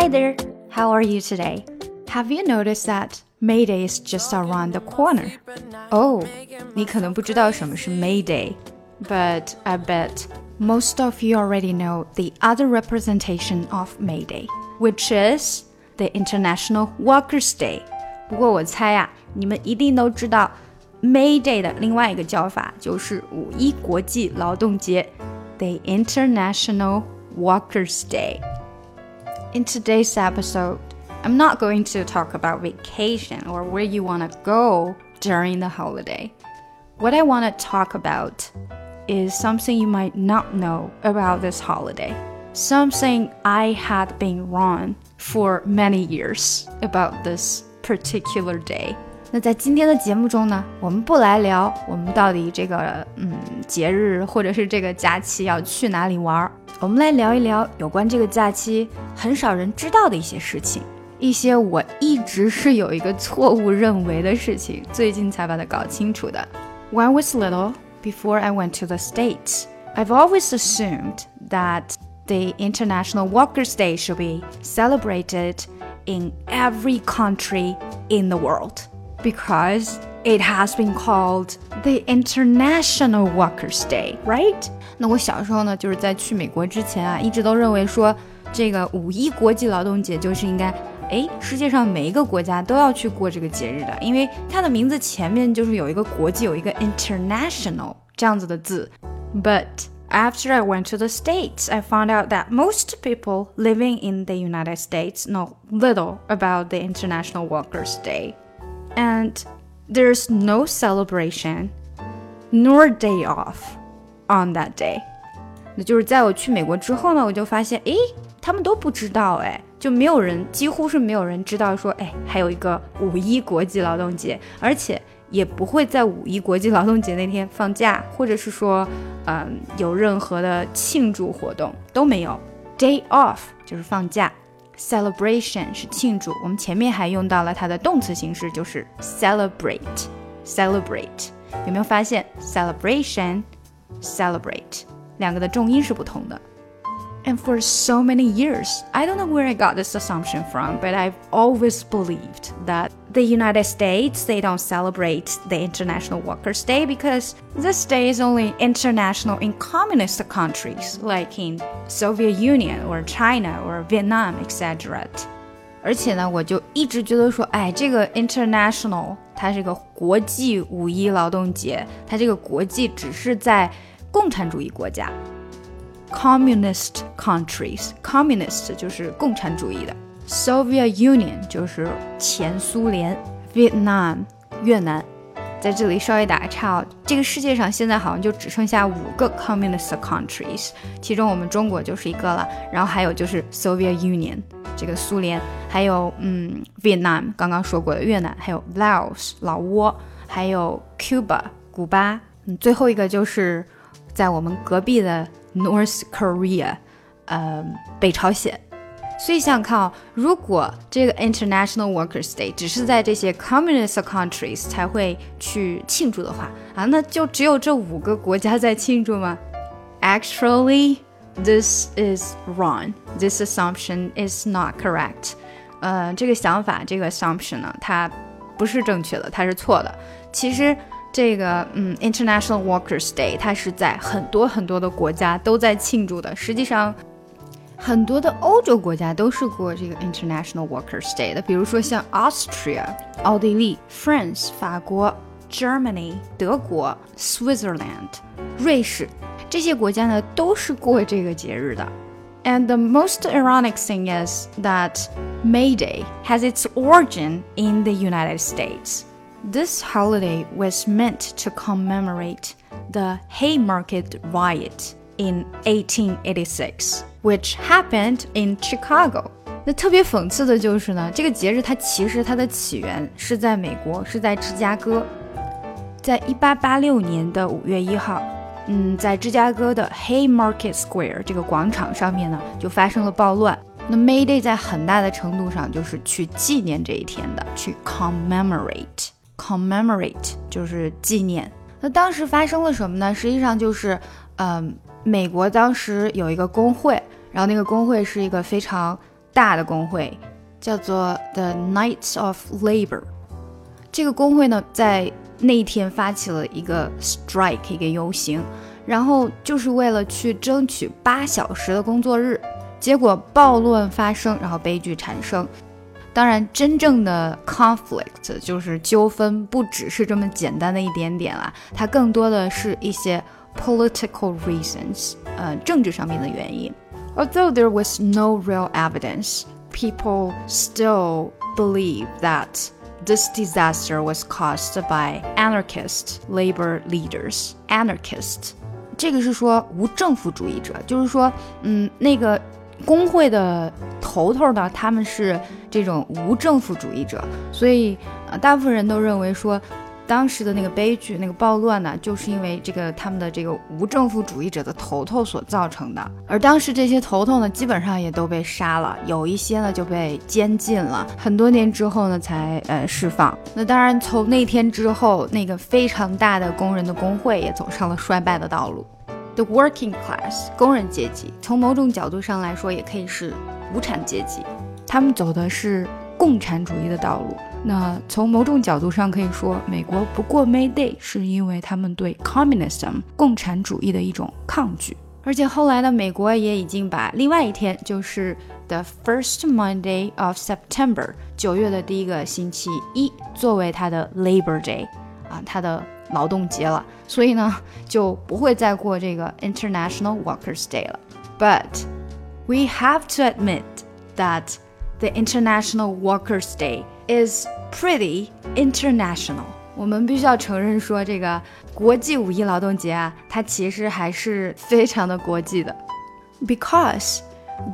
Hi there, how are you today? Have you noticed that May Day is just around the corner? Oh, 你可能不知道什么是 May Day, but I bet most of you already know the other representation of May Day, which is the International Workers' Day. 不过我猜呀、啊，你们一定都知道 May Day 的另外一个叫法就是五一国际劳动节，the International Workers' Day. In today's episode, I'm not going to talk about vacation or where you want to go during the holiday. What I want to talk about is something you might not know about this holiday. Something I had been wrong for many years about this particular day. 那在今天的节目中呢，我们不来聊我们到底这个嗯节日或者是这个假期要去哪里玩儿，我们来聊一聊有关这个假期很少人知道的一些事情，一些我一直是有一个错误认为的事情，最近才把它搞清楚的。When I was little, before I went to the States, I've always assumed that the International Workers' Day should be celebrated in every country in the world because it has been called the International Workers' Day, right? 那我小时候呢，就是在去美国之前啊，一直都认为说这个五一国际劳动节就是应该，哎，世界上每一个国家都要去过这个节日的，因为它的名字前面就是有一个国际，有一个 international 这样子的字。But after I went to the States, I found out that most people living in the United States know little about the International Workers' Day. And there's no celebration nor day off on that day. 那就是在我去美国之后呢，我就发现，诶，他们都不知道，哎，就没有人，几乎是没有人知道说，哎，还有一个五一国际劳动节，而且也不会在五一国际劳动节那天放假，或者是说，嗯，有任何的庆祝活动都没有。Day off 就是放假 ，celebration 是庆祝，我们前面还用到了它的动词形式，就是 celebrate，celebrate。有没有发现 celebration，celebrate 两个的重音是不同的？And for so many years, I don't know where I got this assumption from, but I've always believed that the United States they don't celebrate the International Workers' Day because this day is only international in communist countries like in Soviet Union or China or Vietnam, etc. 而且呢，我就一直觉得说，哎，这个 international 它是个国际五一劳动节，它这个国际只是在共产主义国家。Communist countries, communist 就是共产主义的 ，Soviet Union 就是前苏联，Vietnam 越南。在这里稍微打个岔哦，这个世界上现在好像就只剩下五个 communist countries，其中我们中国就是一个了，然后还有就是 Soviet Union 这个苏联，还有嗯 Vietnam 刚刚说过的越南，还有 Laos 老挝，还有 Cuba 古巴，嗯，最后一个就是在我们隔壁的。North Korea，呃，北朝鲜。所以想看啊，如果这个 International Workers' Day 只是在这些 communist countries 才会去庆祝的话啊，那就只有这五个国家在庆祝吗？Actually, this is wrong. This assumption is not correct. 呃，这个想法，这个 assumption 呢，它不是正确的，它是错的。其实。这个嗯，International Workers' Day，它是在很多很多的国家都在庆祝的。实际上，很多的欧洲国家都是过这个 International Workers' Day 的。比如说像 Austria 奥地利、France 法国、Germany 德国、Switzerland 瑞士这些国家呢，都是过这个节日的。And the most ironic thing is that May Day has its origin in the United States. This holiday was meant to commemorate the Haymarket Riot in 1886, Which happened in Chicago. 那特别讽刺的就是呢，这个节日它其实它的起源是在美国，是在芝加哥。在一八八六年的五月一号，嗯，在芝加哥的 Haymarket Square 这个广场上面呢，就发生了暴乱。那 May Day 在很大的程度上就是去纪念这一天的，去 commemorate。commemorate 就是纪念。那当时发生了什么呢？实际上就是，嗯，美国当时有一个工会，然后那个工会是一个非常大的工会，叫做 The Knights of Labor。这个工会呢，在那一天发起了一个 strike，一个游行，然后就是为了去争取八小时的工作日。结果暴乱发生，然后悲剧产生。当然，真正的 conflict 就是纠纷，不只是这么简单的一点点啦，它更多的是一些 political reasons，呃，政治上面的原因。Although there was no real evidence, people still believe that this disaster was caused by anarchist labor leaders. Anarchist，这个是说无政府主义者，就是说，嗯，那个工会的头头呢，他们是这种无政府主义者，所以呃，大部分人都认为说。 当时的那个悲剧、那个暴乱呢，就是因为这个他们的这个无政府主义者的头头所造成的。而当时这些头头呢，基本上也都被杀了，有一些呢就被监禁了，很多年之后呢才呃释放。那当然，从那天之后，那个非常大的工人的工会也走上了衰败的道路。The working class，工人阶级，从某种角度上来说，也可以是无产阶级，他们走的是共产主义的道路。那从某种角度上可以说，美国不过 May Day 是因为他们对 communism 共产主义的一种抗拒。而且后来呢，美国也已经把另外一天，就是 the first Monday of September 九月的第一个星期一，作为它的 Labor Day 啊，它的劳动节了。所以呢，就不会再过这个 International Workers Day 了。But we have to admit that the International Workers Day is pretty international。我们必须要承认说，这个国际五一劳动节啊，它其实还是非常的国际的，because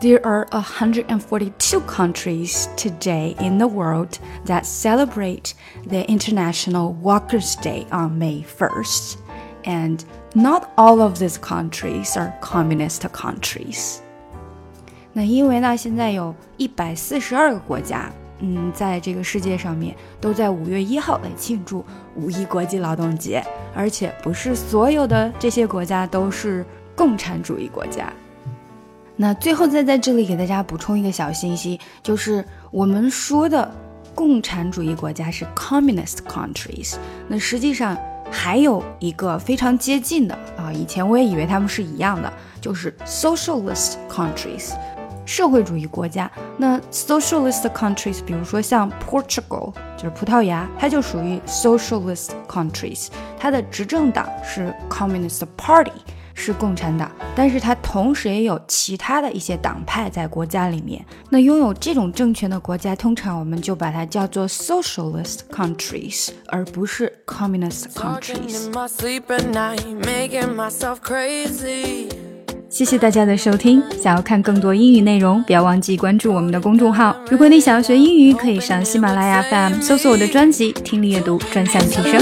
there are 142 countries today in the world that celebrate the International Workers' Day on May 1st, and not all of these countries are communist countries. 那因为呢，现在有一百四十二个国家。嗯，在这个世界上面，都在五月一号来庆祝五一国际劳动节，而且不是所有的这些国家都是共产主义国家。那最后再在这里给大家补充一个小信息，就是我们说的共产主义国家是 communist countries，那实际上还有一个非常接近的啊，以前我也以为他们是一样的，就是 socialist countries。社会主义国家，那 socialist countries，比如说像 Portugal，就是葡萄牙，它就属于 socialist countries，它的执政党是 Communist Party，是共产党，但是它同时也有其他的一些党派在国家里面。那拥有这种政权的国家，通常我们就把它叫做 socialist countries，而不是 communist countries。谢谢大家的收听。想要看更多英语内容，不要忘记关注我们的公众号。如果你想要学英语，可以上喜马拉雅 FM 搜索我的专辑《听力阅读专项提升》。